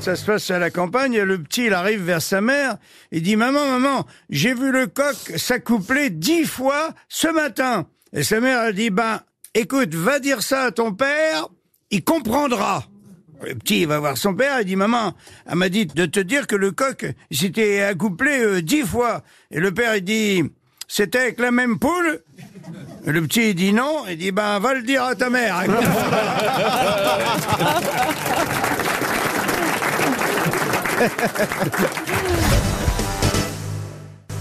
Ça se passe à la campagne, le petit, il arrive vers sa mère, il dit, maman, maman, j'ai vu le coq s'accoupler dix fois ce matin. Et sa mère, elle dit, ben, écoute, va dire ça à ton père, il comprendra. Le petit il va voir son père, il dit, maman, elle m'a dit de te dire que le coq s'était accouplé euh, dix fois. Et le père, il dit, c'était avec la même poule? Et Le petit, il dit non, il dit, ben, va le dire à ta mère. やった!